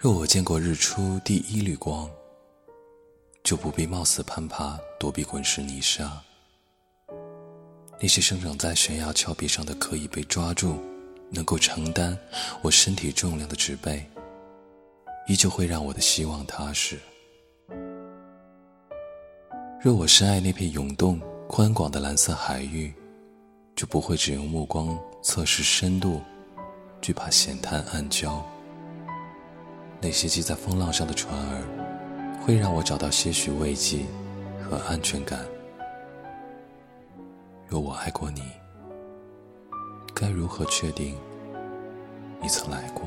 若我见过日出第一缕光，就不必冒死攀爬躲避滚石泥沙。那些生长在悬崖峭壁上的可以被抓住、能够承担我身体重量的植被，依旧会让我的希望踏实。若我深爱那片涌动宽广的蓝色海域，就不会只用目光测试深度，惧怕险滩暗礁。那些系在风浪上的船儿，会让我找到些许慰藉和安全感。若我爱过你，该如何确定你曾来过？